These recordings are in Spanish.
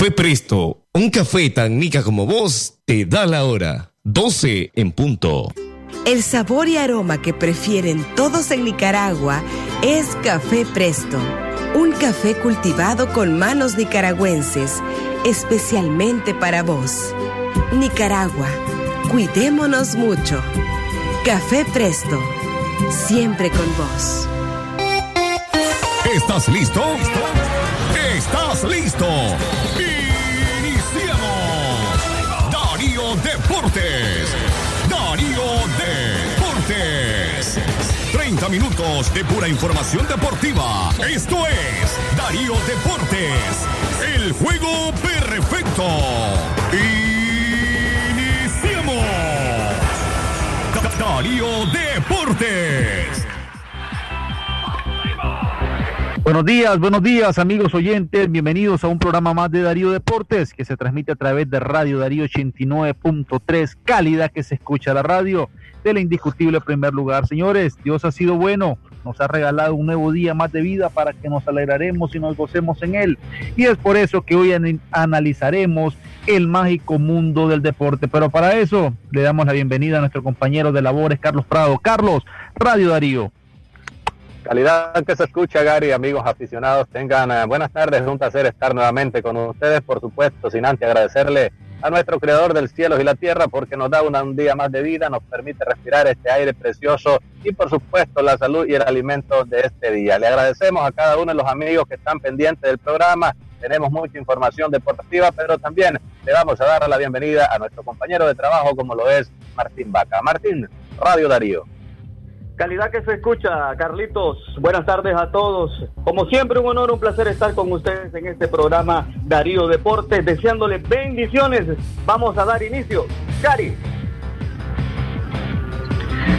Café Presto, un café tan nica como vos, te da la hora. 12 en punto. El sabor y aroma que prefieren todos en Nicaragua es Café Presto, un café cultivado con manos nicaragüenses, especialmente para vos. Nicaragua, cuidémonos mucho. Café Presto, siempre con vos. ¿Estás listo? ¿Estás listo? Deportes. Darío Deportes. 30 minutos de pura información deportiva. Esto es Darío Deportes. El juego perfecto. Iniciamos. Darío Deportes. Buenos días, buenos días amigos oyentes, bienvenidos a un programa más de Darío Deportes que se transmite a través de Radio Darío 89.3, cálida que se escucha la radio del indiscutible primer lugar. Señores, Dios ha sido bueno, nos ha regalado un nuevo día más de vida para que nos alegraremos y nos gocemos en él. Y es por eso que hoy analizaremos el mágico mundo del deporte. Pero para eso le damos la bienvenida a nuestro compañero de labores, Carlos Prado. Carlos, Radio Darío. Calidad que se escucha, Gary, amigos aficionados, tengan eh, buenas tardes, es un placer estar nuevamente con ustedes, por supuesto, sin antes agradecerle a nuestro creador del cielo y la tierra porque nos da un día más de vida, nos permite respirar este aire precioso y por supuesto la salud y el alimento de este día. Le agradecemos a cada uno de los amigos que están pendientes del programa, tenemos mucha información deportiva, pero también le vamos a dar la bienvenida a nuestro compañero de trabajo como lo es Martín Vaca. Martín, Radio Darío. Calidad que se escucha, Carlitos. Buenas tardes a todos. Como siempre, un honor, un placer estar con ustedes en este programa Darío Deportes, deseándoles bendiciones. Vamos a dar inicio. Cari.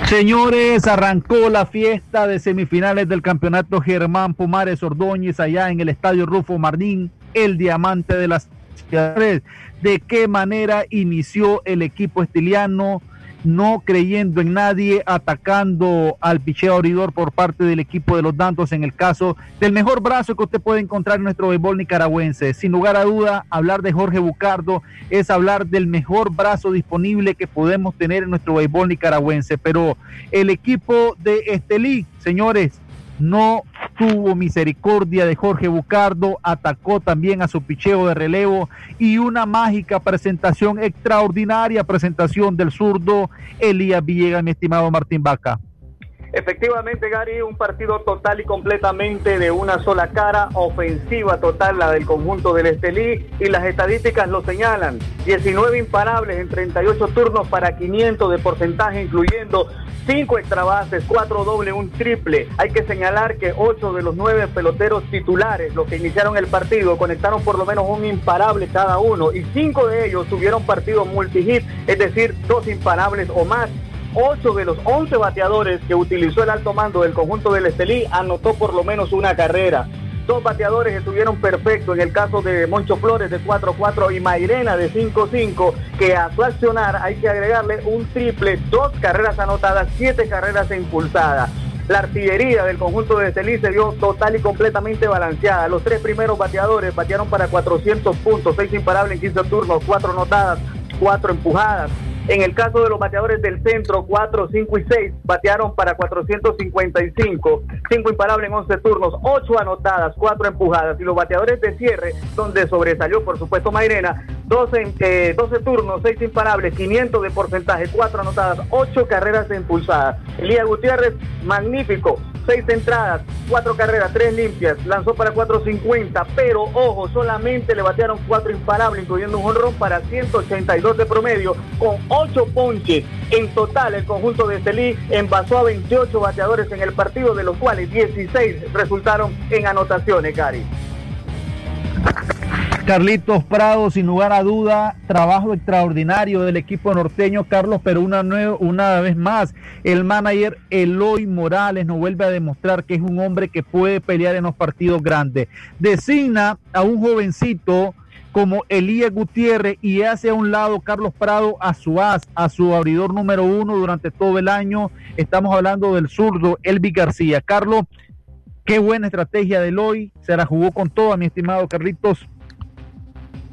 Señores, arrancó la fiesta de semifinales del campeonato Germán Pumares Ordóñez allá en el estadio Rufo Martín, el diamante de las ciudades. ¿De qué manera inició el equipo estiliano? No creyendo en nadie, atacando al picheo abridor por parte del equipo de los Dantos en el caso del mejor brazo que usted puede encontrar en nuestro béisbol nicaragüense. Sin lugar a duda, hablar de Jorge Bucardo es hablar del mejor brazo disponible que podemos tener en nuestro béisbol nicaragüense. Pero el equipo de Estelí, señores, no tuvo misericordia de Jorge Bucardo, atacó también a su picheo de relevo y una mágica presentación, extraordinaria presentación del zurdo Elías Villegas, mi estimado Martín Vaca. Efectivamente, Gary, un partido total y completamente de una sola cara, ofensiva total la del conjunto del Estelí y las estadísticas lo señalan. 19 imparables en 38 turnos para 500 de porcentaje, incluyendo 5 extrabases, 4 doble, un triple. Hay que señalar que 8 de los 9 peloteros titulares, los que iniciaron el partido, conectaron por lo menos un imparable cada uno y 5 de ellos tuvieron partidos multihit, es decir, dos imparables o más 8 de los 11 bateadores que utilizó el alto mando del conjunto del Estelí anotó por lo menos una carrera. Dos bateadores estuvieron perfectos en el caso de Moncho Flores de 4-4 y Mairena de 5-5, que a su accionar hay que agregarle un triple, dos carreras anotadas, siete carreras impulsadas. La artillería del conjunto de Estelí se vio total y completamente balanceada. Los tres primeros bateadores batearon para 400 puntos, seis imparables en 15 turnos, cuatro anotadas, cuatro empujadas. En el caso de los bateadores del centro, 4, 5 y 6 batearon para 455, 5 imparables en 11 turnos, 8 anotadas, 4 empujadas. Y los bateadores de cierre, donde sobresalió por supuesto Mairena, 12, eh, 12 turnos, 6 imparables, 500 de porcentaje, 4 anotadas, 8 carreras impulsadas. Elías Gutiérrez, magnífico, seis entradas, cuatro carreras, tres limpias, lanzó para 450, pero ojo, solamente le batearon cuatro imparables, incluyendo un honrón para 182 de promedio, con ocho ponches. En total, el conjunto de Celí envasó a 28 bateadores en el partido, de los cuales 16 resultaron en anotaciones, Gary. Carlitos Prado, sin lugar a duda, trabajo extraordinario del equipo norteño, Carlos, pero una, una vez más, el manager Eloy Morales nos vuelve a demostrar que es un hombre que puede pelear en los partidos grandes. Designa a un jovencito como Elías Gutiérrez y hace a un lado Carlos Prado a su as, a su abridor número uno durante todo el año. Estamos hablando del zurdo Elvi García. Carlos, qué buena estrategia de Eloy, se la jugó con todo, mi estimado Carlitos.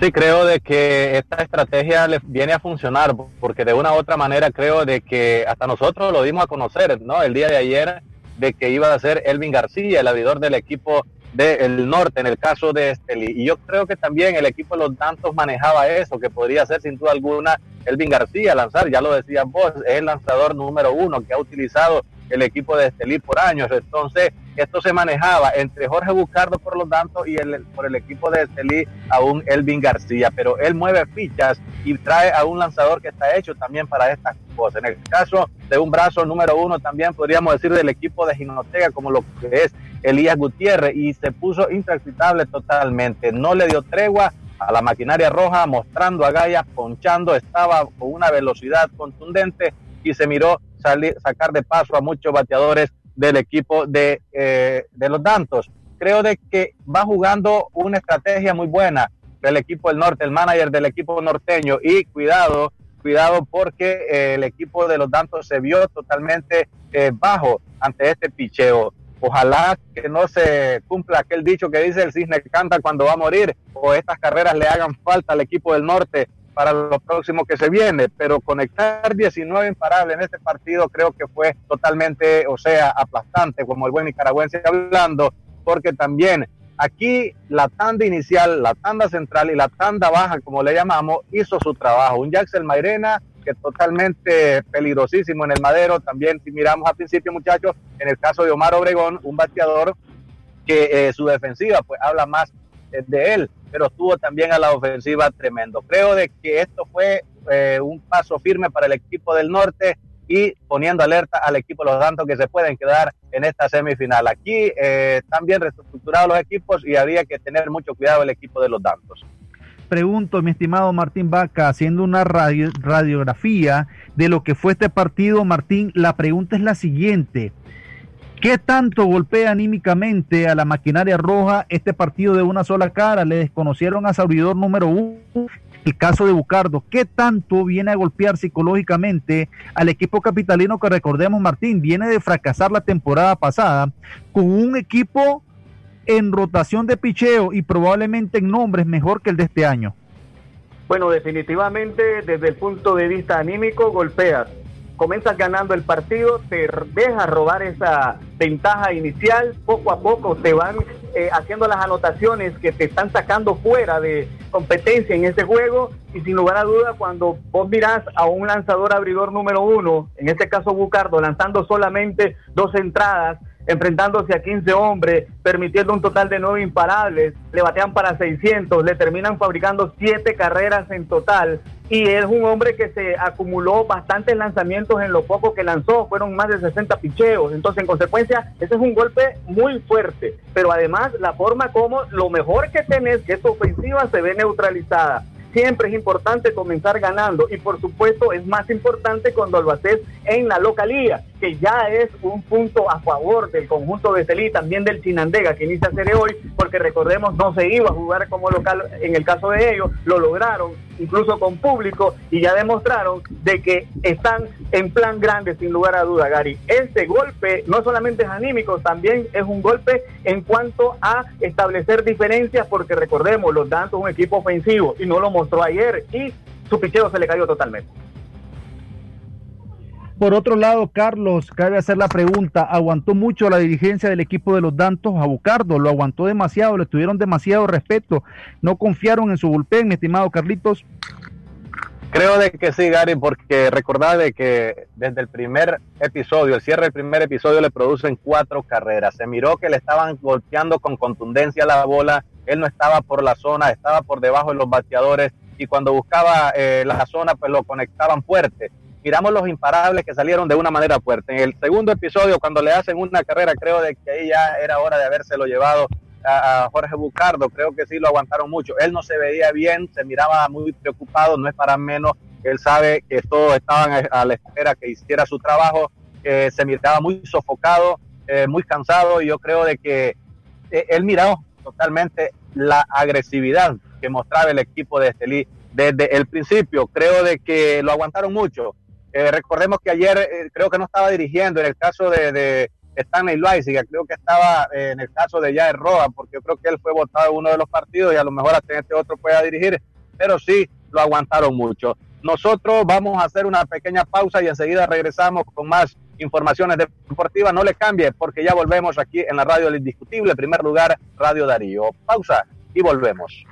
Sí, creo de que esta estrategia le viene a funcionar porque de una u otra manera creo de que hasta nosotros lo dimos a conocer, ¿no? El día de ayer de que iba a ser Elvin García, el abridor del equipo del norte en el caso de Esteli. Y yo creo que también el equipo de los Dantos manejaba eso, que podría ser sin duda alguna Elvin García lanzar, ya lo decías vos, es el lanzador número uno que ha utilizado el equipo de Estelí por años. Entonces, esto se manejaba entre Jorge Bucardo por los Dantos y el, por el equipo de Estelí a un Elvin García, pero él mueve fichas y trae a un lanzador que está hecho también para estas cosas. En el caso de un brazo número uno, también podríamos decir del equipo de Ginotega, como lo que es Elías Gutiérrez, y se puso intransitable totalmente. No le dio tregua a la maquinaria roja, mostrando a Gaya, ponchando, estaba con una velocidad contundente y se miró salir, sacar de paso a muchos bateadores del equipo de, eh, de los Dantos. Creo de que va jugando una estrategia muy buena del equipo del norte, el manager del equipo norteño y cuidado, cuidado porque eh, el equipo de los Dantos se vio totalmente eh, bajo ante este picheo. Ojalá que no se cumpla aquel dicho que dice el cisne canta cuando va a morir o estas carreras le hagan falta al equipo del norte para lo próximo que se viene, pero conectar 19 imparables en este partido creo que fue totalmente, o sea, aplastante, como el buen nicaragüense hablando, porque también aquí la tanda inicial, la tanda central y la tanda baja, como le llamamos, hizo su trabajo. Un Jackson Mairena que totalmente peligrosísimo en el madero, también si miramos al principio muchachos, en el caso de Omar Obregón, un bateador que eh, su defensiva pues habla más eh, de él, pero estuvo también a la ofensiva tremendo. Creo de que esto fue eh, un paso firme para el equipo del norte y poniendo alerta al equipo de los Dantos que se pueden quedar en esta semifinal. Aquí eh, están bien reestructurados los equipos y habría que tener mucho cuidado el equipo de los Dantos. Pregunto, mi estimado Martín Vaca, haciendo una radiografía de lo que fue este partido, Martín, la pregunta es la siguiente. ¿Qué tanto golpea anímicamente a la maquinaria roja este partido de una sola cara? Le desconocieron a servidor número uno, el caso de Bucardo. ¿Qué tanto viene a golpear psicológicamente al equipo capitalino que recordemos, Martín, viene de fracasar la temporada pasada con un equipo en rotación de picheo y probablemente en nombres mejor que el de este año? Bueno, definitivamente desde el punto de vista anímico golpeas comienzas ganando el partido, te deja robar esa ventaja inicial, poco a poco te van eh, haciendo las anotaciones que te están sacando fuera de competencia en ese juego y sin lugar a duda cuando vos mirás a un lanzador abridor número uno, en este caso Bucardo, lanzando solamente dos entradas, enfrentándose a 15 hombres, permitiendo un total de 9 imparables, le batean para 600, le terminan fabricando 7 carreras en total. Y es un hombre que se acumuló bastantes lanzamientos en lo poco que lanzó, fueron más de 60 picheos. Entonces, en consecuencia, ese es un golpe muy fuerte. Pero además, la forma como lo mejor que tenés, que es ofensiva, se ve neutralizada siempre es importante comenzar ganando y por supuesto es más importante cuando lo haces en la localía, que ya es un punto a favor del conjunto de Celí, también del Chinandega que inicia a ser hoy, porque recordemos no se iba a jugar como local en el caso de ellos, lo lograron incluso con público y ya demostraron de que están en plan grande sin lugar a duda, Gary. Este golpe no solamente es anímico, también es un golpe en cuanto a establecer diferencias porque recordemos, los Dantos es un equipo ofensivo y no lo mostró ayer y su picheo se le cayó totalmente. Por otro lado, Carlos, cabe hacer la pregunta, ¿aguantó mucho la dirigencia del equipo de los Dantos a Bucardo? ¿Lo aguantó demasiado? ¿Le tuvieron demasiado respeto? ¿No confiaron en su bullpen, mi estimado Carlitos? Creo de que sí, Gary, porque recordad de que desde el primer episodio, el cierre del primer episodio le producen cuatro carreras. Se miró que le estaban golpeando con contundencia la bola, él no estaba por la zona, estaba por debajo de los bateadores y cuando buscaba eh, la zona pues lo conectaban fuerte. Miramos los imparables que salieron de una manera fuerte. En el segundo episodio, cuando le hacen una carrera, creo de que ahí ya era hora de habérselo llevado a, Jorge Bucardo. Creo que sí lo aguantaron mucho. Él no se veía bien, se miraba muy preocupado, no es para menos. Él sabe que todos estaban a la espera que hiciera su trabajo. se miraba muy sofocado, eh, muy cansado. Y yo creo de que eh, él miró totalmente la agresividad que mostraba el equipo de Estelí desde el principio. Creo de que lo aguantaron mucho. Eh, recordemos que ayer eh, creo que no estaba dirigiendo en el caso de, Stanley Loaiziga, creo que estaba eh, en el caso de Jair Roa, porque yo creo que él fue votado en uno de los partidos y a lo mejor hasta este otro pueda dirigir, pero sí lo aguantaron mucho. Nosotros vamos a hacer una pequeña pausa y enseguida regresamos con más informaciones deportivas. No le cambie porque ya volvemos aquí en la radio del Indiscutible, primer lugar, Radio Darío. Pausa y volvemos.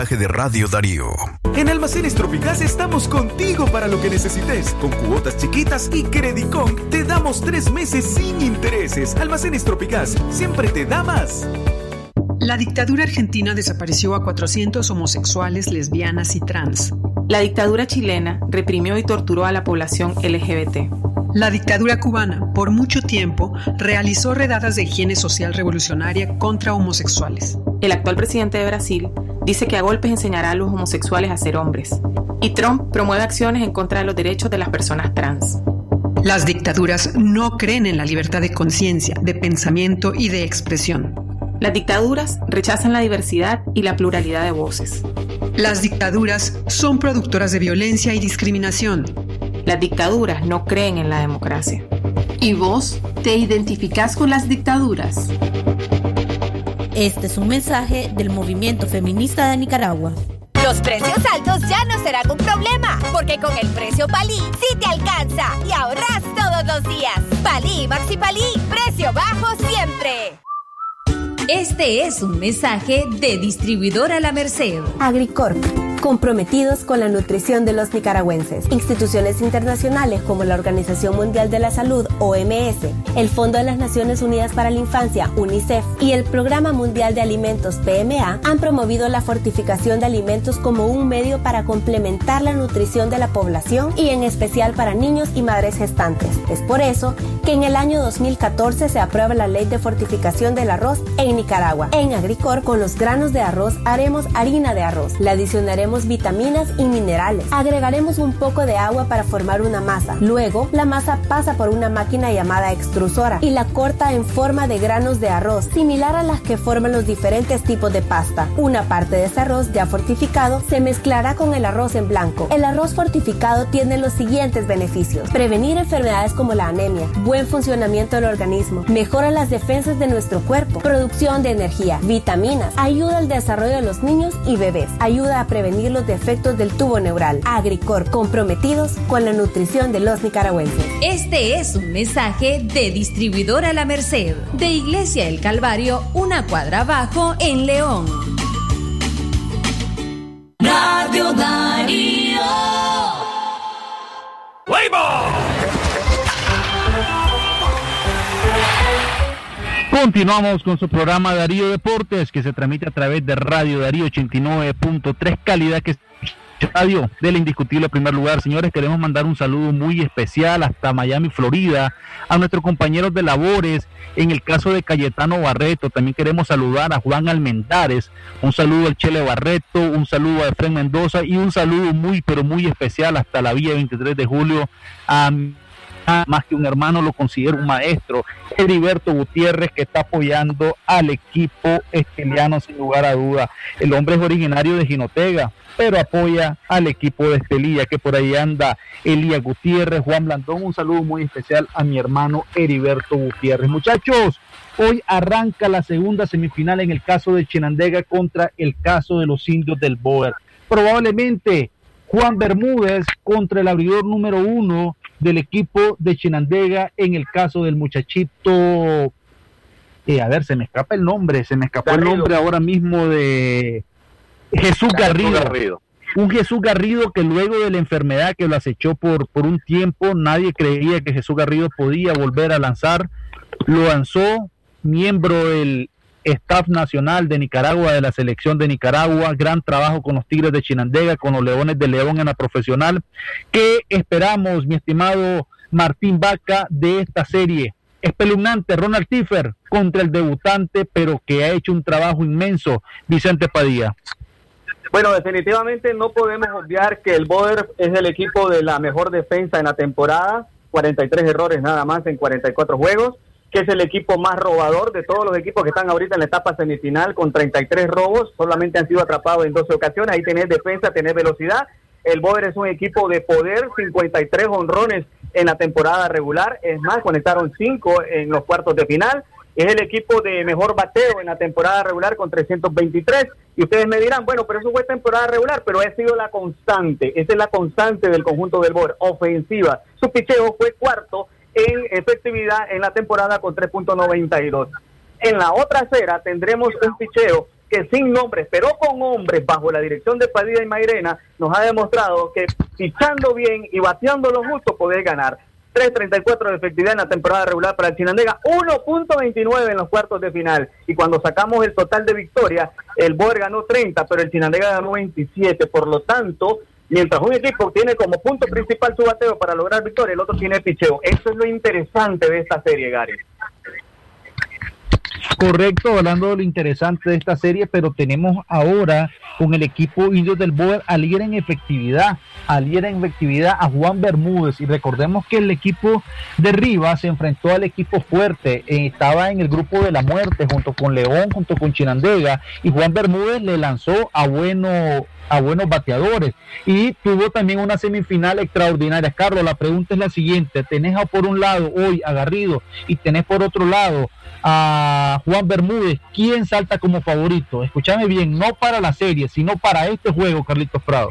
Mensaje de Radio Darío. En Almacenes Tropicás estamos contigo para lo que necesites. Con cuotas chiquitas y Credicon te damos tres meses sin intereses. Almacenes Tropicás siempre te da más. La dictadura argentina desapareció a 400 homosexuales, lesbianas y trans. La dictadura chilena reprimió y torturó a la población LGBT. La dictadura cubana, por mucho tiempo, realizó redadas de higiene social revolucionaria contra homosexuales. El actual presidente de Brasil dice que a golpes enseñará a los homosexuales a ser hombres. Y Trump promueve acciones en contra de los derechos de las personas trans. Las dictaduras no creen en la libertad de conciencia, de pensamiento y de expresión. Las dictaduras rechazan la diversidad y la pluralidad de voces. Las dictaduras son productoras de violencia y discriminación. Las dictaduras no creen en la democracia. ¿Y vos te identificás con las dictaduras? Este es un mensaje del movimiento feminista de Nicaragua. Los precios altos ya no serán un problema, porque con el precio Palí sí te alcanza y ahorras todos los días. Palí Maxi Palí, precio bajo siempre. Este es un mensaje de distribuidora La Merced. Agricorp, comprometidos con la nutrición de los nicaragüenses. Instituciones internacionales como la Organización Mundial de la Salud, OMS, el Fondo de las Naciones Unidas para la Infancia, UNICEF, y el Programa Mundial de Alimentos, PMA, han promovido la fortificación de alimentos como un medio para complementar la nutrición de la población y en especial para niños y madres gestantes. Es por eso que en el año 2014 se aprueba la Ley de Fortificación del Arroz en Nicaragua. En Agricor, con los granos de arroz, haremos harina de arroz. Le adicionaremos vitaminas y minerales. Agregaremos un poco de agua para formar una masa. Luego, la masa pasa por una máquina llamada extrusora y la corta en forma de granos de arroz, similar a las que forman los diferentes tipos de pasta. Una parte de ese arroz ya fortificado se mezclará con el arroz en blanco. El arroz fortificado tiene los siguientes beneficios. Prevenir enfermedades como la anemia, buen funcionamiento del organismo, mejora las defensas de nuestro cuerpo, producción de energía, vitaminas, ayuda al desarrollo de los niños y bebés, ayuda a prevenir los defectos del tubo neural. Agricor, comprometidos con la nutrición de los nicaragüenses. Este es un mensaje de distribuidora La Merced, de Iglesia El Calvario, una cuadra abajo en León. Radio Darío. Continuamos con su programa Darío Deportes que se transmite a través de Radio Darío 89.3 calidad que es radio del indiscutible primer lugar. Señores, queremos mandar un saludo muy especial hasta Miami, Florida, a nuestros compañeros de labores. En el caso de Cayetano Barreto, también queremos saludar a Juan Almendares. Un saludo al Chele Barreto, un saludo a Efren Mendoza y un saludo muy, pero muy especial hasta la vía 23 de julio a más que un hermano, lo considero un maestro. Heriberto Gutiérrez, que está apoyando al equipo esteliano sin lugar a duda. El hombre es originario de Ginotega, pero apoya al equipo de Estelilla, que por ahí anda Elías Gutiérrez, Juan Blandón. Un saludo muy especial a mi hermano Heriberto Gutiérrez. Muchachos, hoy arranca la segunda semifinal en el caso de Chinandega contra el caso de los indios del Boer. Probablemente Juan Bermúdez contra el abridor número uno del equipo de Chinandega en el caso del muchachito, eh, a ver, se me escapa el nombre, se me escapó el nombre ahora mismo de Jesús Garrido. Un Jesús Garrido que luego de la enfermedad que lo acechó por, por un tiempo, nadie creía que Jesús Garrido podía volver a lanzar. Lo lanzó, miembro del staff nacional de Nicaragua, de la selección de Nicaragua, gran trabajo con los Tigres de Chinandega, con los Leones de León en la profesional. ¿Qué esperamos, mi estimado Martín Vaca, de esta serie? Espeluznante, Ronald Tiffer contra el debutante, pero que ha hecho un trabajo inmenso, Vicente Padilla. Bueno, definitivamente no podemos obviar que el Boder es el equipo de la mejor defensa en la temporada, 43 errores nada más en 44 juegos, que es el equipo más robador de todos los equipos que están ahorita en la etapa semifinal con 33 robos, solamente han sido atrapados en 12 ocasiones, ahí tenés defensa, tenés velocidad. El Boder es un equipo de poder, 53 honrones en la temporada regular, es más, conectaron 5 en los cuartos de final. Es el equipo de mejor bateo en la temporada regular con 323. Y ustedes me dirán, bueno, pero eso fue temporada regular, pero ha sido la constante. Esa es la constante del conjunto del Boer, ofensiva. Su picheo fue cuarto en efectividad en la temporada con 3.92. En la otra acera tendremos un picheo que sin nombres, pero con hombres bajo la dirección de Padilla y Mairena, nos ha demostrado que pichando bien y bateando lo justo podés ganar. 3.34 de efectividad en la temporada regular para el Chinandega, 1.29 en los cuartos de final. Y cuando sacamos el total de victorias, el Boer ganó 30, pero el Chinandega ganó 27. Por lo tanto, mientras un equipo tiene como punto principal su bateo para lograr victoria, el otro tiene picheo. Eso es lo interesante de esta serie, Gary. Correcto, hablando de lo interesante de esta serie, pero tenemos ahora con el equipo Indios del Boer al líder en efectividad, al líder en efectividad a Juan Bermúdez. Y recordemos que el equipo de Rivas se enfrentó al equipo fuerte, eh, estaba en el grupo de la muerte junto con León, junto con Chinandega, y Juan Bermúdez le lanzó a bueno a buenos bateadores y tuvo también una semifinal extraordinaria. Carlos, la pregunta es la siguiente, tenés por un lado hoy a Garrido y tenés por otro lado a Juan Bermúdez, ¿quién salta como favorito? Escúchame bien, no para la serie, sino para este juego, Carlitos Prado.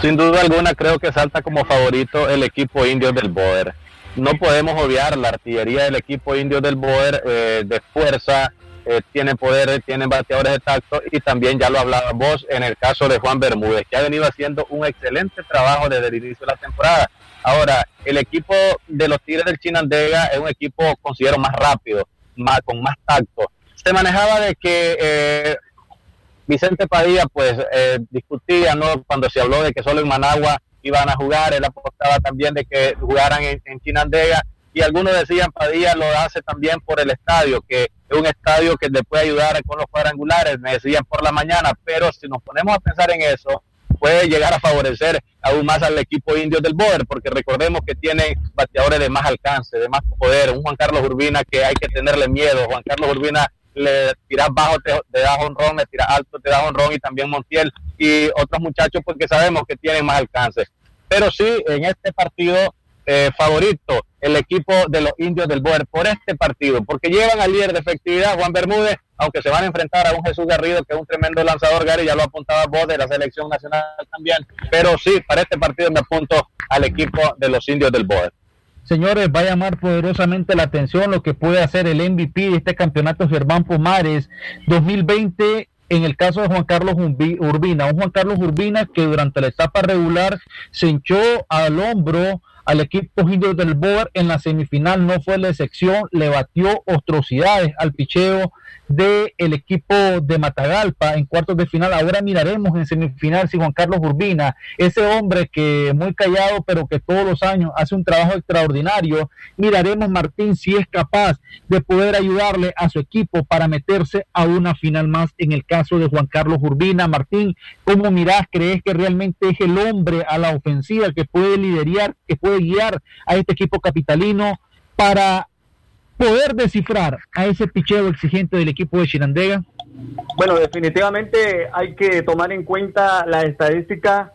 Sin duda alguna creo que salta como favorito el equipo indio del Boer. No podemos obviar la artillería del equipo indio del Boer eh, de fuerza, eh, tiene poder, tiene bateadores de tacto y también ya lo hablaba vos en el caso de Juan Bermúdez, que ha venido haciendo un excelente trabajo desde el inicio de la temporada. Ahora, el equipo de los Tigres del Chinandega es un equipo, considero, más rápido, más, con más tacto. Se manejaba de que eh, Vicente Padilla, pues, eh, discutía, ¿no? Cuando se habló de que solo en Managua iban a jugar, él apostaba también de que jugaran en, en Chinandega y algunos decían Padilla lo hace también por el estadio, que es un estadio que le puede ayudar con los cuadrangulares, me decían por la mañana, pero si nos ponemos a pensar en eso, puede llegar a favorecer aún más al equipo indio del Boer, porque recordemos que tiene bateadores de más alcance, de más poder, un Juan Carlos Urbina que hay que tenerle miedo, Juan Carlos Urbina le tira bajo, te, da honrón, le tira alto, te da honrón y también Montiel y otros muchachos porque sabemos que tienen más alcance. Pero sí, en este partido eh, favorito el equipo de los indios del Boer por este partido, porque llevan al líder de efectividad, Juan Bermúdez, aunque se van a enfrentar a un Jesús Garrido, que es un tremendo lanzador, Gary, ya lo apuntaba vos de la selección nacional también, pero sí, para este partido me apunto al equipo de los indios del Boer. Señores, va a llamar poderosamente la atención lo que puede hacer el MVP de este campeonato Germán Pomares 2020 en el caso de Juan Carlos Urbina, un Juan Carlos Urbina que durante la etapa regular se hinchó al hombro al equipo indios del Boer en la semifinal. No fue la excepción, le batió ostrosidades al picheo del el equipo de Matagalpa en cuartos de final. Ahora miraremos en semifinal si Juan Carlos Urbina, ese hombre que muy callado pero que todos los años hace un trabajo extraordinario, miraremos Martín si es capaz de poder ayudarle a su equipo para meterse a una final más en el caso de Juan Carlos Urbina. Martín, ¿cómo mirás? ¿Crees que realmente es el hombre a la ofensiva que puede liderar, que puede guiar a este equipo capitalino para poder descifrar a ese picheo exigente del equipo de Chinandega? Bueno, definitivamente hay que tomar en cuenta la estadística.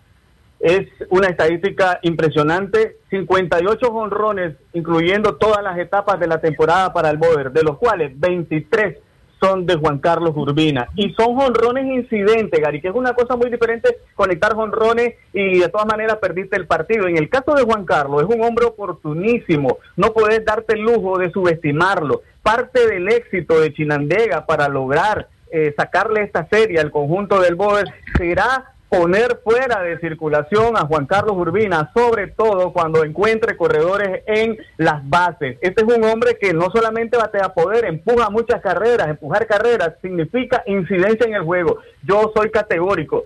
Es una estadística impresionante. 58 honrones, incluyendo todas las etapas de la temporada para el Boder, de los cuales 23 son de Juan Carlos Urbina. Y son jonrones incidentes, Gary, que es una cosa muy diferente conectar jonrones y de todas maneras perdiste el partido. En el caso de Juan Carlos, es un hombre oportunísimo. No puedes darte el lujo de subestimarlo. Parte del éxito de Chinandega para lograr eh, sacarle esta serie al conjunto del Boder será poner fuera de circulación a Juan Carlos Urbina, sobre todo cuando encuentre corredores en las bases. Este es un hombre que no solamente batea poder, empuja muchas carreras. Empujar carreras significa incidencia en el juego. Yo soy categórico.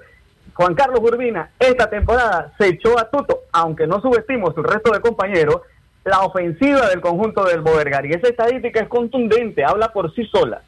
Juan Carlos Urbina esta temporada se echó a tuto, aunque no subestimo su resto de compañeros, la ofensiva del conjunto del Bodergar. Y esa estadística es contundente, habla por sí sola.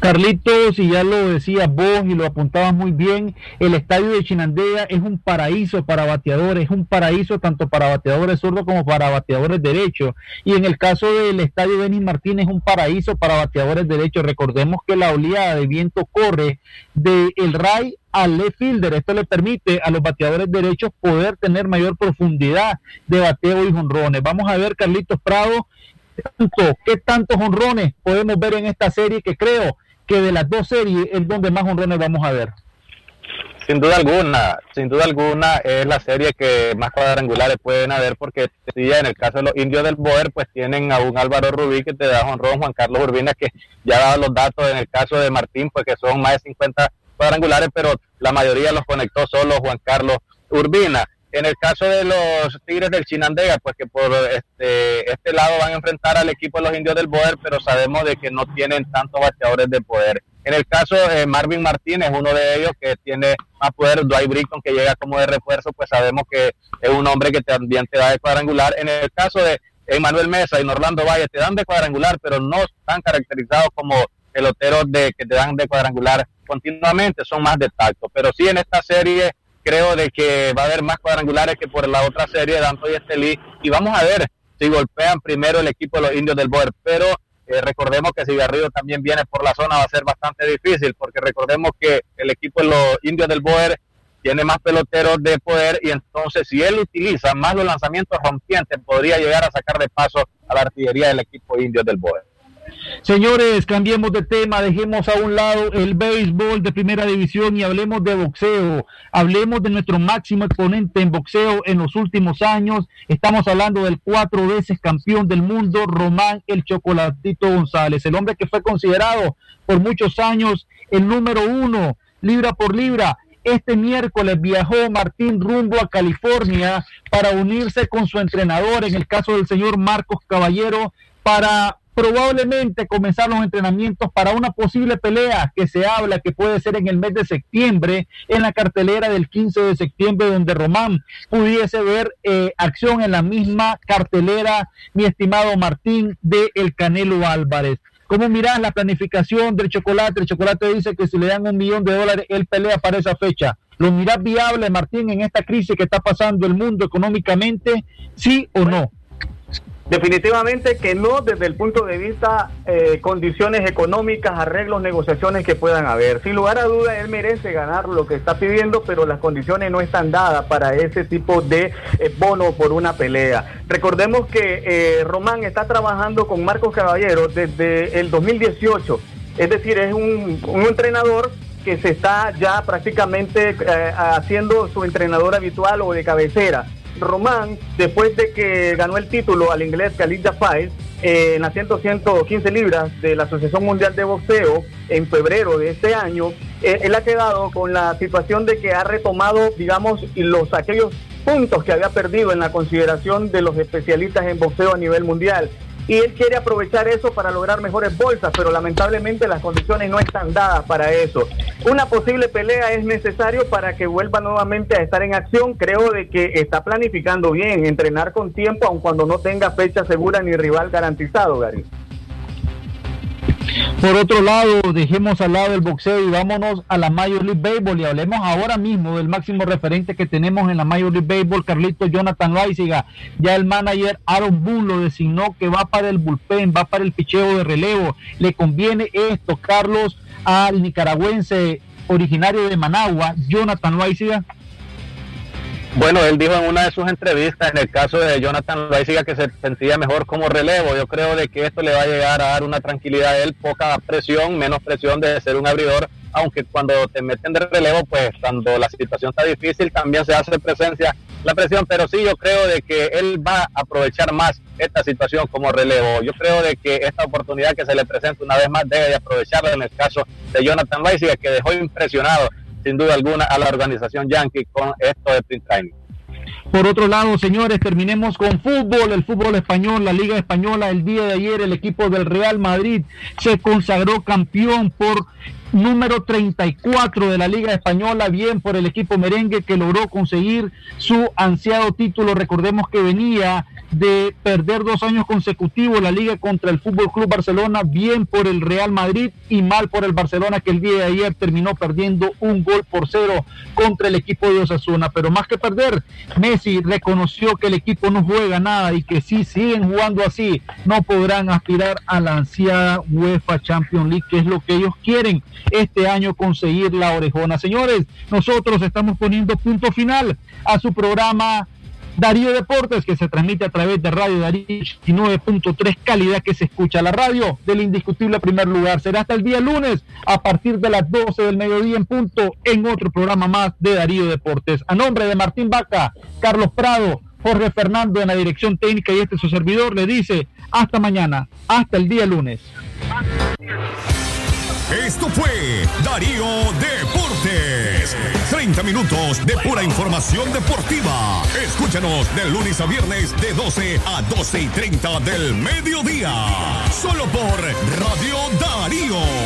Carlitos, y ya lo decías vos y lo apuntabas muy bien, el estadio de Chinandega es un paraíso para bateadores, es un paraíso tanto para bateadores zurdos como para bateadores derechos. Y en el caso del estadio Denis Martínez es un paraíso para bateadores derechos. Recordemos que la oleada de viento corre del el RAI al left fielder. Esto le permite a los bateadores derechos poder tener mayor profundidad de bateo y jonrones. Vamos a ver, Carlitos Prado, tanto, qué tantos honrones podemos ver en esta serie que creo que de las dos series es donde más honrones vamos a ver. Sin duda alguna, sin duda alguna es la serie que más cuadrangulares pueden haber porque en el caso de los indios del Boer pues tienen a un Álvaro Rubí que te da honrón, Juan Carlos Urbina que ya dado los datos en el caso de Martín pues que son más de 50 cuadrangulares pero la mayoría los conectó solo Juan Carlos Urbina. En el caso de los Tigres del Chinandega, pues que por este, este lado van a enfrentar al equipo de los indios del Poder, pero sabemos de que no tienen tantos bateadores de poder. En el caso de Marvin Martínez, uno de ellos que tiene más poder, Dwight Britton, que llega como de refuerzo, pues sabemos que es un hombre que también te da de cuadrangular. En el caso de Emanuel Mesa y Orlando Valle, te dan de cuadrangular, pero no están caracterizados como peloteros de, que te dan de cuadrangular continuamente, son más de tacto. Pero sí en esta serie creo de que va a haber más cuadrangulares que por la otra serie, Danto y Estelí, y vamos a ver si golpean primero el equipo de los indios del Boer, pero eh, recordemos que si Garrido también viene por la zona va a ser bastante difícil, porque recordemos que el equipo de los indios del Boer tiene más peloteros de poder y entonces si él utiliza más los lanzamientos rompientes podría llegar a sacar de paso a la artillería del equipo indio del Boer. Señores, cambiemos de tema, dejemos a un lado el béisbol de primera división y hablemos de boxeo. Hablemos de nuestro máximo exponente en boxeo en los últimos años. Estamos hablando del cuatro veces campeón del mundo, Román el Chocolatito González, el hombre que fue considerado por muchos años el número uno, libra por libra. Este miércoles viajó Martín rumbo a California para unirse con su entrenador, en el caso del señor Marcos Caballero, para probablemente comenzar los entrenamientos para una posible pelea que se habla que puede ser en el mes de septiembre, en la cartelera del 15 de septiembre, donde Román pudiese ver eh, acción en la misma cartelera, mi estimado Martín, de El Canelo Álvarez. ¿Cómo miras la planificación del chocolate? El chocolate dice que si le dan un millón de dólares, él pelea para esa fecha. ¿Lo miras viable, Martín, en esta crisis que está pasando el mundo económicamente? ¿Sí o no? Definitivamente que no desde el punto de vista eh, condiciones económicas, arreglos, negociaciones que puedan haber. Sin lugar a duda, él merece ganar lo que está pidiendo, pero las condiciones no están dadas para ese tipo de eh, bono por una pelea. Recordemos que eh, Román está trabajando con Marcos Caballero desde el 2018, es decir, es un, un entrenador que se está ya prácticamente haciendo su entrenador habitual o de cabecera. Román, después de que ganó el título al inglés Khalid Jafai eh, en las 115 libras de la Asociación Mundial de Boxeo en febrero de este año, eh, él ha quedado con la situación de que ha retomado, digamos, los aquellos puntos que había perdido en la consideración de los especialistas en boxeo a nivel mundial y él quiere aprovechar eso para lograr mejores bolsas, pero lamentablemente las condiciones no están dadas para eso. Una posible pelea es necesario para que vuelva nuevamente a estar en acción. Creo de que está planificando bien, entrenar con tiempo, aun cuando no tenga fecha segura ni rival garantizado, Gary. Por otro lado, dejemos al lado el boxeo y vámonos a la Major League Baseball y hablemos ahora mismo del máximo referente que tenemos en la Major League Baseball, Carlito Jonathan Loaiziga. Ya el manager Aaron Boone lo designó que va para el bullpen, va para el picheo de relevo. Le conviene esto, Carlos, al nicaragüense originario de Managua, Jonathan Loaiziga. Bueno, él dijo en una de sus entrevistas, en el caso de Jonathan Loaiziga, que se sentía mejor como relevo. Yo creo de que esto le va a llegar a dar una tranquilidad a él, poca presión, menos presión de ser un abridor, aunque cuando te meten de relevo, pues cuando la situación está difícil, también se hace presencia la presión, pero sí yo creo de que él va a aprovechar más esta situación como relevo. Yo creo de que esta oportunidad que se le presenta una vez más debe de aprovecharla en el caso de Jonathan Loaiziga, que dejó impresionado sin duda alguna a la organización Yankee con esto de Print Training. Por otro lado, señores, terminemos con fútbol, el fútbol español, la Liga Española. El día de ayer el equipo del Real Madrid se consagró campeón por número 34 de la Liga Española, bien por el equipo merengue que logró conseguir su ansiado título. Recordemos que venía de perder dos años consecutivos la liga contra el Fútbol Club Barcelona, bien por el Real Madrid y mal por el Barcelona que el día de ayer terminó perdiendo un gol por cero contra el equipo de Osasuna. Pero más que perder, Messi reconoció que el equipo no juega nada y que si siguen jugando así, no podrán aspirar a la ansiada UEFA Champions League, que es lo que ellos quieren este año conseguir la orejona. Señores, nosotros estamos poniendo punto final a su programa Darío Deportes, que se transmite a través de Radio Darío 9.3 calidad que se escucha la radio del indiscutible primer lugar. Será hasta el día lunes a partir de las 12 del mediodía en punto en otro programa más de Darío Deportes. A nombre de Martín Vaca, Carlos Prado, Jorge Fernando en la dirección técnica y este su servidor le dice hasta mañana, hasta el día lunes. Esto fue Darío Deportes. 30 minutos de pura información deportiva. Escúchanos de lunes a viernes de 12 a 12 y 30 del mediodía. Solo por Radio